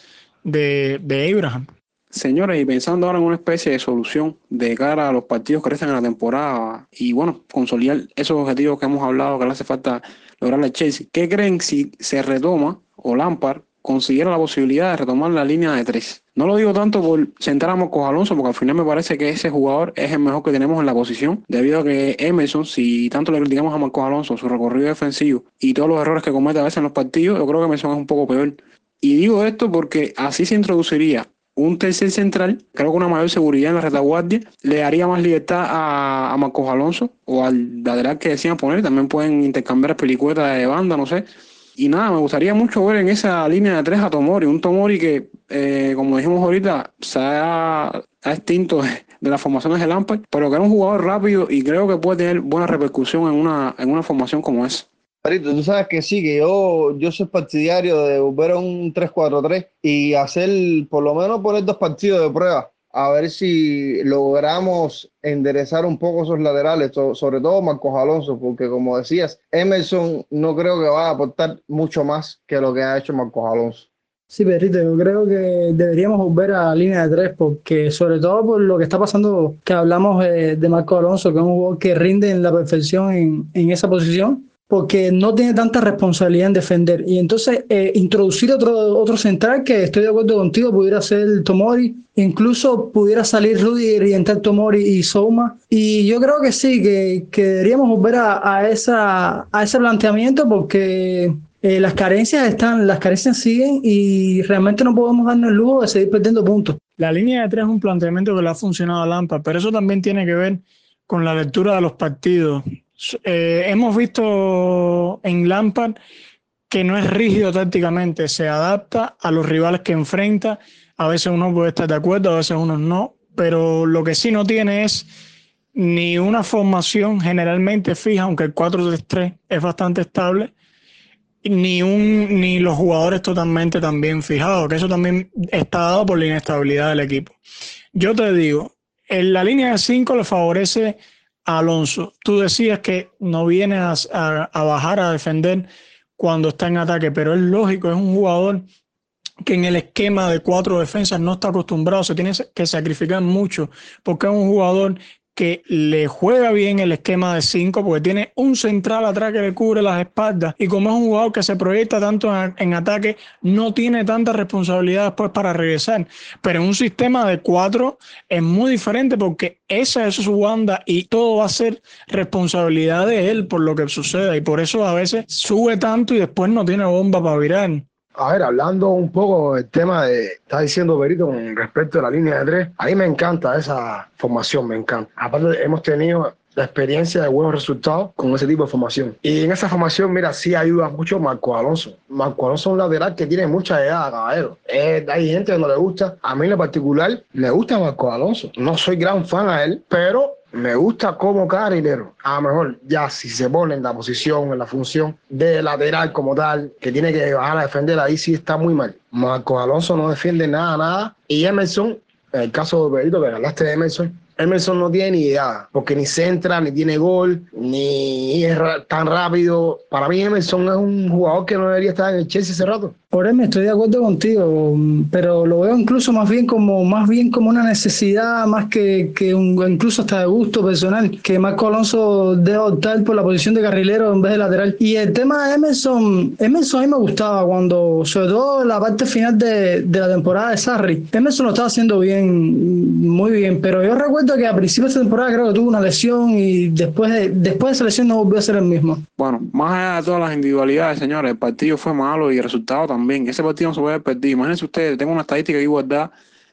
de, de Abraham. Señores, y pensando ahora en una especie de solución de cara a los partidos que restan en la temporada y bueno, consolidar esos objetivos que hemos hablado que le hace falta lograr a Chelsea, ¿qué creen si se retoma o Lampard consiguiera la posibilidad de retomar la línea de tres. No lo digo tanto por sentar a Marcos Alonso, porque al final me parece que ese jugador es el mejor que tenemos en la posición, debido a que Emerson, si tanto le criticamos a Marcos Alonso, su recorrido defensivo y todos los errores que comete a veces en los partidos, yo creo que Emerson es un poco peor. Y digo esto porque así se introduciría un tercer central, creo que una mayor seguridad en la retaguardia, le daría más libertad a, Marcos Alonso o al lateral que decían poner, también pueden intercambiar pelicuetas de banda, no sé, y nada, me gustaría mucho ver en esa línea de tres a Tomori, un Tomori que, eh, como dijimos ahorita, se ha extinto de las formaciones de Lampard, pero que era un jugador rápido y creo que puede tener buena repercusión en una, en una formación como esa. Marito, tú sabes que sí, que yo, yo soy partidario de volver a un 3-4-3 y hacer por lo menos poner dos partidos de prueba, a ver si logramos enderezar un poco esos laterales, sobre todo Marcos Alonso, porque como decías, Emerson no creo que va a aportar mucho más que lo que ha hecho Marcos Alonso. Sí, Perrito, yo creo que deberíamos volver a línea de tres, porque sobre todo por lo que está pasando, que hablamos de, de Marco Alonso, que es un jugador que rinde en la perfección en, en esa posición, porque no tiene tanta responsabilidad en defender. Y entonces eh, introducir otro, otro central, que estoy de acuerdo contigo, pudiera ser Tomori, incluso pudiera salir Rudy y entrar Tomori y Souma. Y yo creo que sí, que, que deberíamos volver a, a, esa, a ese planteamiento porque eh, las carencias están, las carencias siguen y realmente no podemos darnos el lujo de seguir perdiendo puntos. La línea de tres es un planteamiento que le ha funcionado a Lampa, pero eso también tiene que ver con la lectura de los partidos. Eh, hemos visto en Lampard que no es rígido tácticamente, se adapta a los rivales que enfrenta. A veces uno puede estar de acuerdo, a veces uno no, pero lo que sí no tiene es ni una formación generalmente fija, aunque el 4-3-3 es bastante estable, ni, un, ni los jugadores totalmente también fijados, que eso también está dado por la inestabilidad del equipo. Yo te digo, en la línea de 5 le favorece Alonso. Tú decías que no viene a, a, bajar a defender cuando está en ataque, pero es lógico, es un jugador que en el esquema de cuatro defensas no está acostumbrado, se tiene que sacrificar mucho, porque es un jugador que le juega bien el esquema de 5 porque tiene un central atrás que le cubre las espaldas y como es un jugador que se proyecta tanto en, ataque, no tiene tanta responsabilidad después para regresar. Pero en un sistema de 4 es muy diferente porque esa es su banda y todo va a ser responsabilidad de él por lo que suceda y por eso a veces sube tanto y después no tiene bomba para virar. A ver, hablando un poco del tema de, está diciendo Berito con respecto a la línea de tres, a mí me encanta esa formación, me encanta. Aparte, hemos tenido la experiencia de buenos resultados con ese tipo de formación. Y en esa formación, mira, sí ayuda mucho Marco Alonso. Marco Alonso es un lateral que tiene mucha edad, caballero. hay gente que no le gusta. A mí en lo particular, me gusta Marco Alonso. No soy gran fan a él, pero me gusta como carrilero. A lo mejor ya si se pone en la posición, en la función de lateral como tal, que tiene que bajar a defender, ahí sí está muy mal. Marcos Alonso no defiende nada, nada. Y Emerson, en el caso de Berito, que hablaste de Emerson, Emerson no tiene ni idea, porque ni centra, ni tiene gol, ni es tan rápido. Para mí Emerson es un jugador que no debería estar en el Chelsea hace rato. Por eso estoy de acuerdo contigo, pero lo veo incluso más bien como más bien como una necesidad, más que, que un, incluso hasta de gusto personal, que Marco Alonso debe optar por la posición de carrilero en vez de lateral. Y el tema de Emerson, Emerson a mí me gustaba cuando, sobre todo la parte final de, de la temporada de Sarri, Emerson lo estaba haciendo bien, muy bien, pero yo recuerdo que a principios de temporada creo que tuvo una lesión y después de, después de esa lesión no volvió a ser el mismo. Bueno, más allá de todas las individualidades, señores, el partido fue malo y el resultado también también. Ese partido no se puede perder. Imagínense ustedes, tengo una estadística de igualdad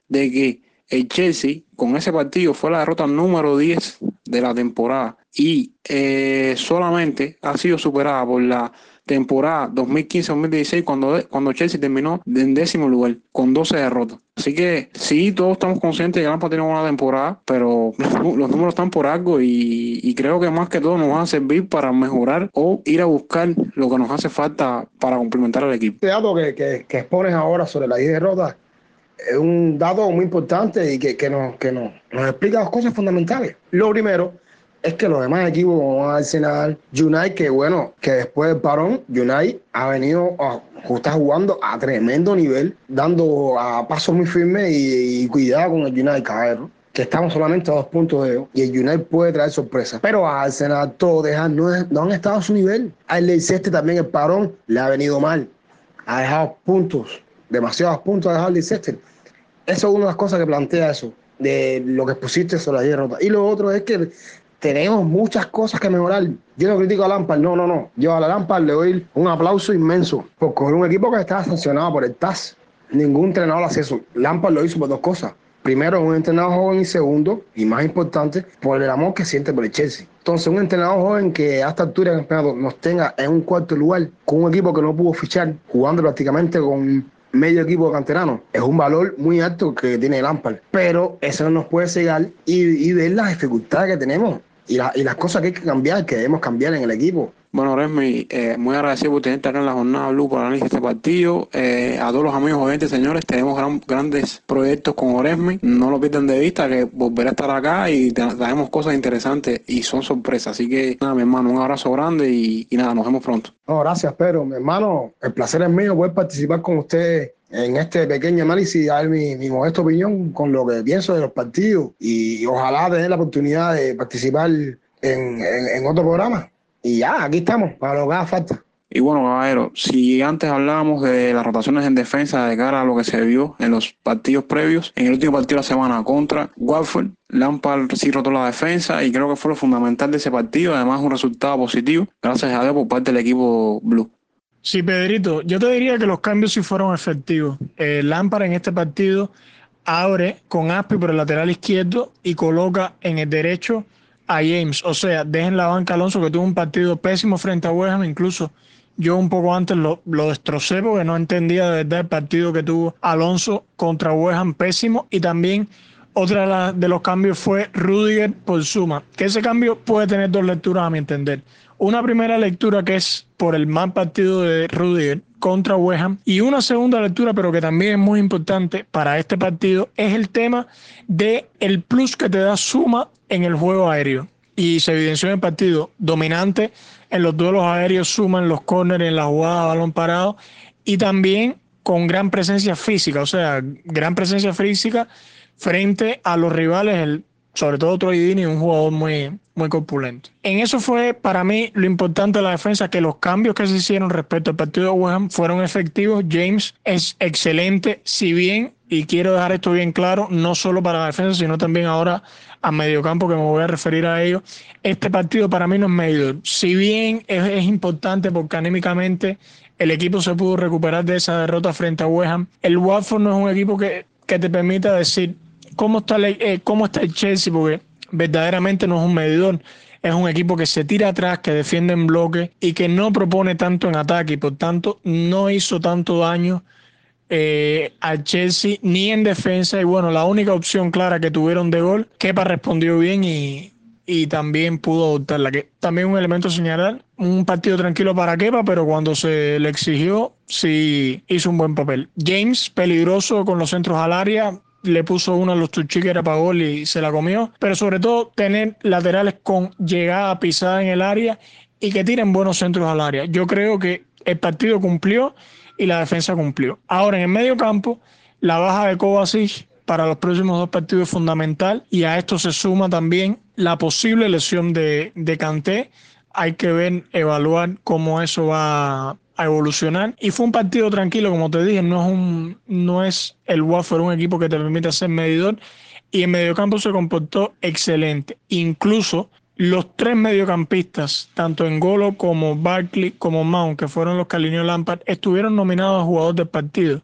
de que el Chelsea con ese partido fue la derrota número 10 de la temporada y eh, solamente ha sido superada por la temporada 2015-2016 cuando, cuando Chelsea terminó en décimo lugar con 12 derrotas. Así que sí, todos estamos conscientes de que Lampa tiene una buena temporada, pero los números están por algo y, creo que más que todo nos van a servir para mejorar o ir a buscar lo que nos hace falta para complementar al equipo. Este dato que, que, que expones ahora sobre la 10 derrotas es un dato muy importante y que, que, nos, que nos, nos explica dos cosas fundamentales. Lo primero es que los demás equipos como Arsenal, United, que bueno, que después del parón, United ha venido, a, está jugando a tremendo nivel, dando a pasos muy firmes y, cuidado con el United, caballero que estamos solamente a dos puntos de ellos y el United puede traer sorpresas. Pero a Arsenal, todo no, no han estado a su nivel. Al Leicester también el parón le ha venido mal. Ha dejado puntos, demasiados puntos ha dejado Leicester. Eso es una de las cosas que plantea eso, de lo que pusiste sobre la hierba. Y lo otro es que tenemos muchas cosas que mejorar. Yo no critico a Lampard, no, no, no. Yo a la Lampard le doy un aplauso inmenso, porque es un equipo que estaba sancionado por el TAS. Ningún entrenador hace eso. Lampard lo hizo por dos cosas. Primero, un entrenador joven y segundo, y más importante, por el amor que siente por el Chelsea. Entonces, un entrenador joven que a esta altura del nos tenga en un cuarto lugar, con un equipo que no pudo fichar, jugando prácticamente con medio equipo canterano. Es un valor muy alto que tiene Lampard, pero eso no nos puede cegar y ver las dificultades que tenemos y, la- y las cosas que hay que cambiar, que debemos cambiar en el equipo. Bueno, Resmi, eh, muy agradecido por tenerte acá en la jornada Blue para análisis de este partido. Eh, a todos los amigos oyentes, señores, tenemos gran- grandes proyectos con Oresmi. No lo pierdan de vista, que volverá a estar acá y tra- traemos cosas interesantes y son sorpresas. Así que, nada, mi hermano, un abrazo grande y, nada, nos vemos pronto. No, gracias, Pedro. Mi hermano, el placer es mío poder participar con usted en este pequeño análisis y dar mi, mi modesta opinión con lo que pienso de los partidos y, ojalá tener la oportunidad de participar en- en otro programa. Y ya, aquí estamos, para lo que haga falta. Y bueno, caballero, si antes hablábamos de las rotaciones en defensa de cara a lo que se vio en los partidos previos, en el último partido de la semana contra Watford, Lampard sí rotó la defensa y creo que fue lo fundamental de ese partido, además un resultado positivo, gracias a Dios por parte del equipo Blue. Sí, Pedrito, yo te diría que los cambios sí fueron efectivos. Eh, Lampard en este partido abre con Aspi por el lateral izquierdo y coloca en el derecho a James. O sea, dejen la banca Alonso que tuvo un partido pésimo frente a West. Incluso yo un poco antes lo, lo destrocé porque no entendía de verdad el partido que tuvo Alonso contra West pésimo. Y también otra de los cambios fue Rudiger por Suma. Que ese cambio puede tener dos lecturas a mi entender. Una primera lectura que es por el mal partido de Rudiger contra West Ham y una segunda lectura, pero que también es muy importante para este partido, es el tema de el plus que te da Suma en el juego aéreo. Y se evidenció en el partido dominante en los duelos aéreos, Suma en los corners, en la jugada balón parado y también con gran presencia física, o sea, gran presencia física frente a los rivales, el, sobre todo Troy Deeney, un jugador muy, muy corpulento. En eso fue para mí lo importante de la defensa, que los cambios que se hicieron respecto al partido de West fueron efectivos. James es excelente, si bien, y quiero dejar esto bien claro, no solo para la defensa, sino también ahora a mediocampo, que me voy a referir a ello. Este partido para mí no es medidor. Si bien es, es importante porque anímicamente el equipo se pudo recuperar de esa derrota frente a West el Watford no es un equipo que, que te permita decir cómo está, el- eh, cómo está el Chelsea, porque verdaderamente no es un medidor. Es un equipo que se tira atrás, que defiende en bloque y que no propone tanto en ataque y por tanto no hizo tanto daño eh, al Chelsea ni en defensa. Y bueno, la única opción clara que tuvieron de gol, Kepa respondió bien y, y también pudo adoptarla. Que también un elemento a señalar, un partido tranquilo para Kepa, pero cuando se le exigió, sí hizo un buen papel. James, peligroso con los centros al área, le puso uno a los Tuchí que era para gol y se la comió. Pero sobre todo tener laterales con llegada pisada en el área y que tiren buenos centros al área. Yo creo que el partido cumplió y la defensa cumplió. Ahora en el medio campo, la baja de Kovacic para los próximos dos partidos es fundamental y a esto se suma también la posible lesión de, de Kanté. Hay que ver, evaluar cómo eso va evolucionar. Y fue un partido tranquilo, como te dije, no es, un, no es el Watford un equipo que te permite ser medidor. Y en mediocampo se comportó excelente. Incluso los tres mediocampistas, tanto Engolo como Barkley como Mount, que fueron los que alineó Lampard, estuvieron nominados a jugador del partido.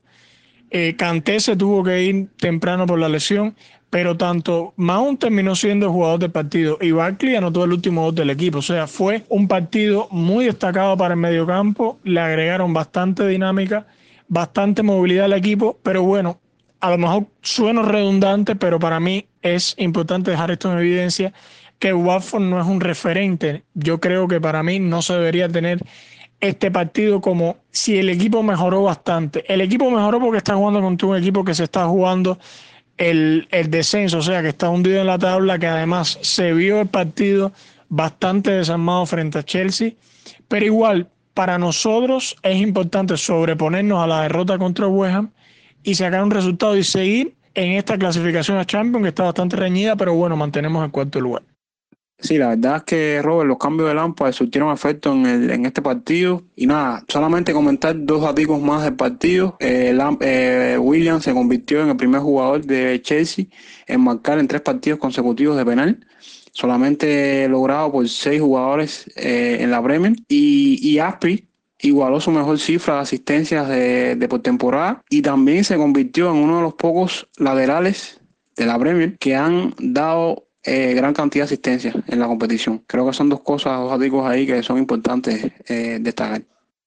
Eh, Kanté se tuvo que ir temprano por la lesión, pero tanto Mount terminó siendo jugador del partido y Barkley anotó el último gol del equipo. O sea, fue un partido muy destacado para el mediocampo. Le agregaron bastante dinámica, bastante movilidad al equipo, pero bueno, a lo mejor sueno redundante, pero para mí es importante dejar esto en evidencia que Watford no es un referente. Yo creo que para mí no se debería tener este partido como si el equipo mejoró bastante. El equipo mejoró porque está jugando contra un equipo que se está jugando el, el descenso, o sea, que está hundido en la tabla, que además se vio el partido bastante desarmado frente a Chelsea, pero igual para nosotros es importante sobreponernos a la derrota contra West Ham y sacar un resultado y seguir en esta clasificación a Champions que está bastante reñida, pero bueno, mantenemos el cuarto lugar. Sí, la verdad es que, Robert, los cambios de Lampard surtieron efecto en, el- en este partido. Y nada, solamente comentar dos datos más del partido. Eh, eh, Williams se convirtió en el primer jugador de Chelsea en marcar en tres partidos consecutivos de penal. Solamente logrado por seis jugadores eh, en la Bremen. Y, y Aspi igualó su mejor cifra de asistencias de, de por temporada. Y también se convirtió en uno de los pocos laterales de la Premier que han dado eh, gran cantidad de asistencia en la competición. Creo que son dos cosas, dos datos ahí que son importantes eh, destacar.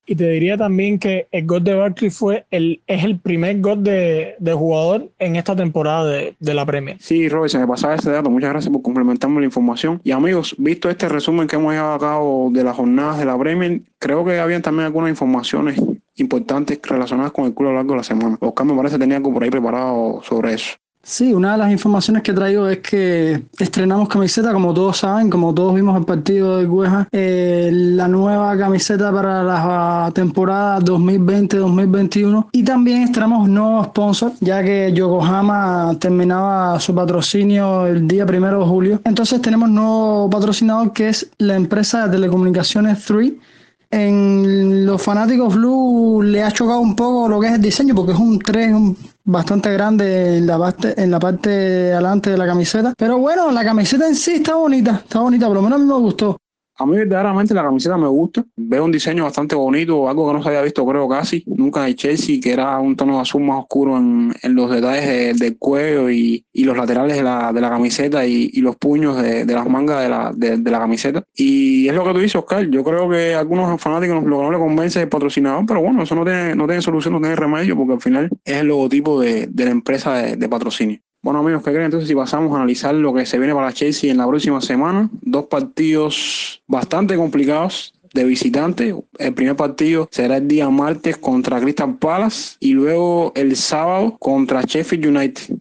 Y te diría también que el gol de Barkley fue el, es el primer gol de, de jugador en esta temporada de, de, la Premier. Sí, Robert, se me pasaba ese dato. Muchas gracias por complementarme la información. Y amigos, visto este resumen que hemos llevado a cabo de las jornadas de la Premier, creo que habían también algunas informaciones importantes relacionadas con el club a lo largo de la semana. Oscar me parece tenía algo por ahí preparado sobre eso. Sí, una de las informaciones que traigo es que estrenamos camiseta, como todos saben, como todos vimos el partido de Gueja, eh, la nueva camiseta para la temporada 2020-2021 y también estrenamos nuevos sponsor, ya que Yokohama terminaba su patrocinio el día primero de julio. Entonces tenemos nuevo patrocinador que es la empresa de telecomunicaciones 3 en los fanáticos Blue le ha chocado un poco lo que es el diseño, porque es un 3 bastante grande en la parte, en la parte de adelante de la camiseta. Pero bueno, la camiseta en sí está bonita, está bonita, por lo menos a mí me gustó. A mí verdaderamente la camiseta me gusta. Veo un diseño bastante bonito, algo que no se había visto creo casi, nunca en Chelsea, que era un tono azul más oscuro en, los detalles del cuello y, los laterales de la, camiseta y, los puños de, las mangas de la, de, la camiseta. Y es lo que tú dices, Oscar. Yo creo que algunos fanáticos lo que no le convence es el patrocinador, pero bueno, eso no tiene, no tiene solución, no tiene remedio, porque al final es el logotipo de la empresa de patrocinio. Bueno amigos, ¿qué creen entonces si pasamos a analizar lo que se viene para Chelsea en la próxima semana? Dos partidos bastante complicados de visitante. El primer partido será el día martes contra Crystal Palace y luego el sábado contra Sheffield United.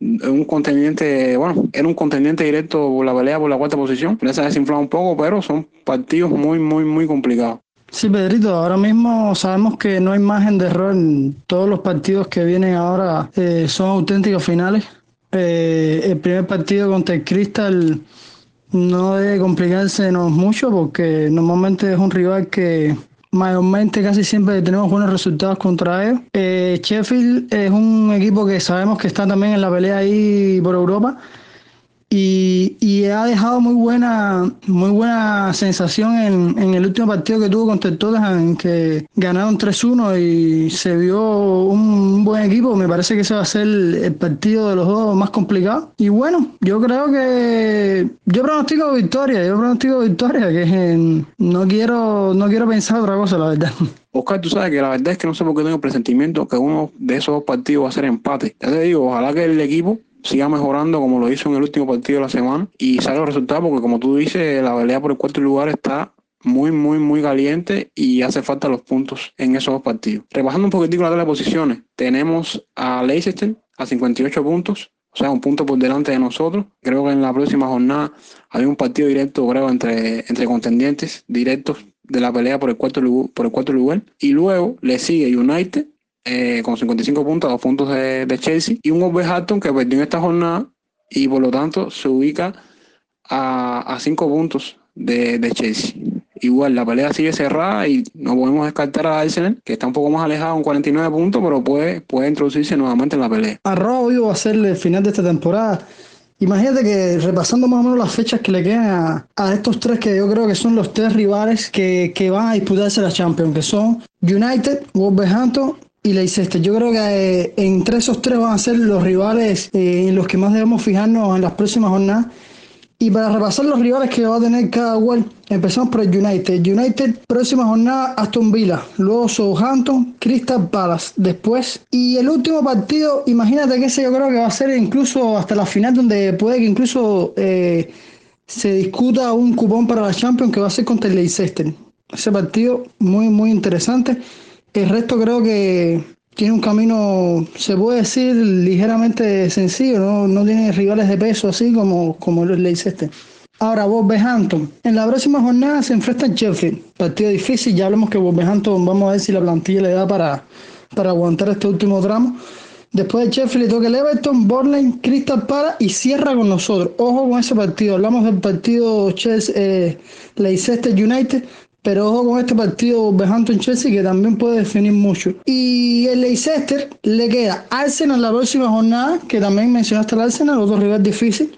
Un contendiente, bueno, era un contendiente directo por la pelea por la cuarta posición. Ya se ha desinflado un poco, pero son partidos muy, muy, muy complicados. Sí, Pedrito, ahora mismo sabemos que no hay margen de error en todos los partidos que vienen ahora, eh, son auténticos finales. Eh, el primer partido contra el Crystal no debe complicársenos mucho porque normalmente es un rival que mayormente casi siempre tenemos buenos resultados contra ellos. Eh, Sheffield es un equipo que sabemos que está también en la pelea ahí por Europa y, y, ha dejado muy buena, muy buena sensación en, en, el último partido que tuvo contra el Tottenham, en que ganaron 3-1 y se vio un, buen equipo. Me parece que ese va a ser el partido de los dos más complicado. Y bueno, yo creo que yo pronostico victoria, yo pronostico victoria, que en, no quiero, no quiero pensar otra cosa, la verdad. Oscar, tú sabes que la verdad es que no sé por qué tengo presentimiento que uno de esos dos partidos va a ser empate. Ya te digo, ojalá que el equipo siga mejorando como lo hizo en el último partido de la semana y salga el resultado porque como tú dices, la pelea por el cuarto lugar está muy, muy, muy caliente y hace falta los puntos en esos dos partidos. Repasando un poquitico la tabla de posiciones, tenemos a Leicester a 58 puntos, o sea, un punto por delante de nosotros. Creo que en la próxima jornada hay un partido directo, creo, entre, entre contendientes directos de la pelea por el cuarto, por el cuarto lugar. Y luego le sigue United eh, con 55 puntos, dos puntos de, Chelsea, y un Wolverhampton que perdió en esta jornada y por lo tanto se ubica a, a cinco puntos de, Chelsea. Igual la pelea sigue cerrada y no podemos descartar a Arsenal, que está un poco más alejado, con 49 puntos, pero puede, puede introducirse nuevamente en la pelea. A Raúl va a ser el final de esta temporada. Imagínate que repasando más o menos las fechas que le quedan a, a, estos tres que yo creo que son los tres rivales que, que van a disputarse la Champions, que son United, Wolverhampton y Leicester. Yo creo que eh, entre esos tres van a ser los rivales eh, en los que más debemos fijarnos en las próximas jornadas. Y para repasar los rivales que va a tener cada cual, empezamos por el United. United, próxima jornada, Aston Villa. Luego Southampton, Crystal Palace. Después, y el último partido, imagínate que ese yo creo que va a ser incluso hasta la final, donde puede que incluso eh, se discuta un cupón para la Champions que va a ser contra el Leicester. Ese partido muy, muy interesante. El resto creo que tiene un camino, se puede decir, ligeramente sencillo, no, no tiene rivales de peso así como, como le dice este. Ahora, Wolverhampton. En la próxima jornada se enfrenta en Sheffield. Partido difícil, ya hablamos que Wolverhampton, vamos a ver si la plantilla le da para, para aguantar este último tramo. Después de Sheffield le toca el Everton, Borland, Crystal Palace y cierra con nosotros. Ojo con ese partido. Hablamos del partido Chelsea, eh, Leicester United. Pero ojo con este partido Wolverhampton-Chelsea que también puede definir mucho. Y el Leicester le queda Arsenal la próxima jornada, que también mencionaste el Arsenal, otro rival difícil.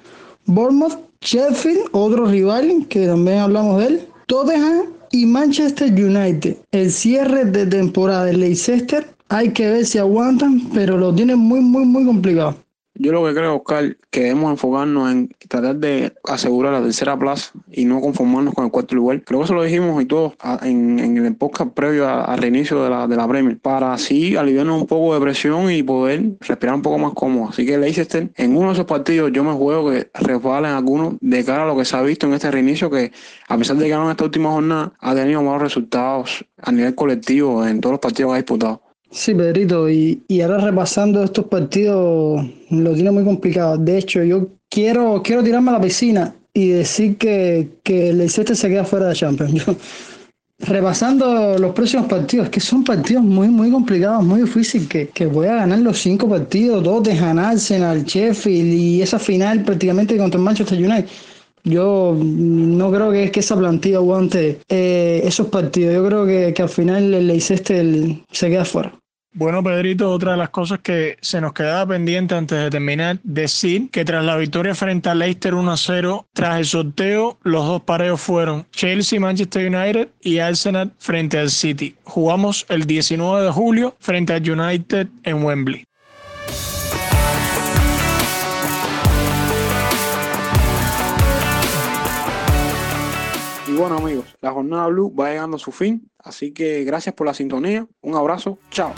Bournemouth, Sheffield, otro rival que también hablamos de él. Tottenham y Manchester United. El cierre de temporada del Leicester hay que ver si aguantan, pero lo tienen muy, muy, muy complicado. Yo lo que creo, Oscar, que debemos enfocarnos en tratar de asegurar la tercera plaza y no conformarnos con el cuarto lugar. Creo que eso lo dijimos y todos en, en, el podcast previo al reinicio de la, de la Premier, para así aliviarnos un poco de presión y poder respirar un poco más cómodo. Así que Leicester, en uno de esos partidos, yo me juego que resbalen algunos de cara a lo que se ha visto en este reinicio, que a pesar de que en esta última jornada ha tenido malos resultados a nivel colectivo en todos los partidos que ha disputado. Sí, Pedrito, y, y ahora repasando estos partidos lo tiene muy complicado. De hecho, yo quiero, quiero tirarme a la piscina y decir que, que el Leicester se queda fuera de Champions. Repasando los próximos partidos, que son partidos muy, muy complicados, muy difíciles, que, que voy a ganar los cinco partidos, dos de Arsenal, Sheffield y esa final prácticamente contra el Manchester United. Yo no creo que, que esa plantilla aguante eh, esos partidos. Yo creo que, que al final el Leicester se queda fuera. Bueno, Pedrito, otra de las cosas que se nos quedaba pendiente antes de terminar, decir que tras la victoria frente a Leicester 1-0, tras el sorteo, los dos pareos fueron Chelsea, Manchester United y Arsenal frente al City. Jugamos el 19 de julio frente al United en Wembley. Y bueno amigos, la jornada Blue va llegando a su fin, así que gracias por la sintonía, un abrazo, chao.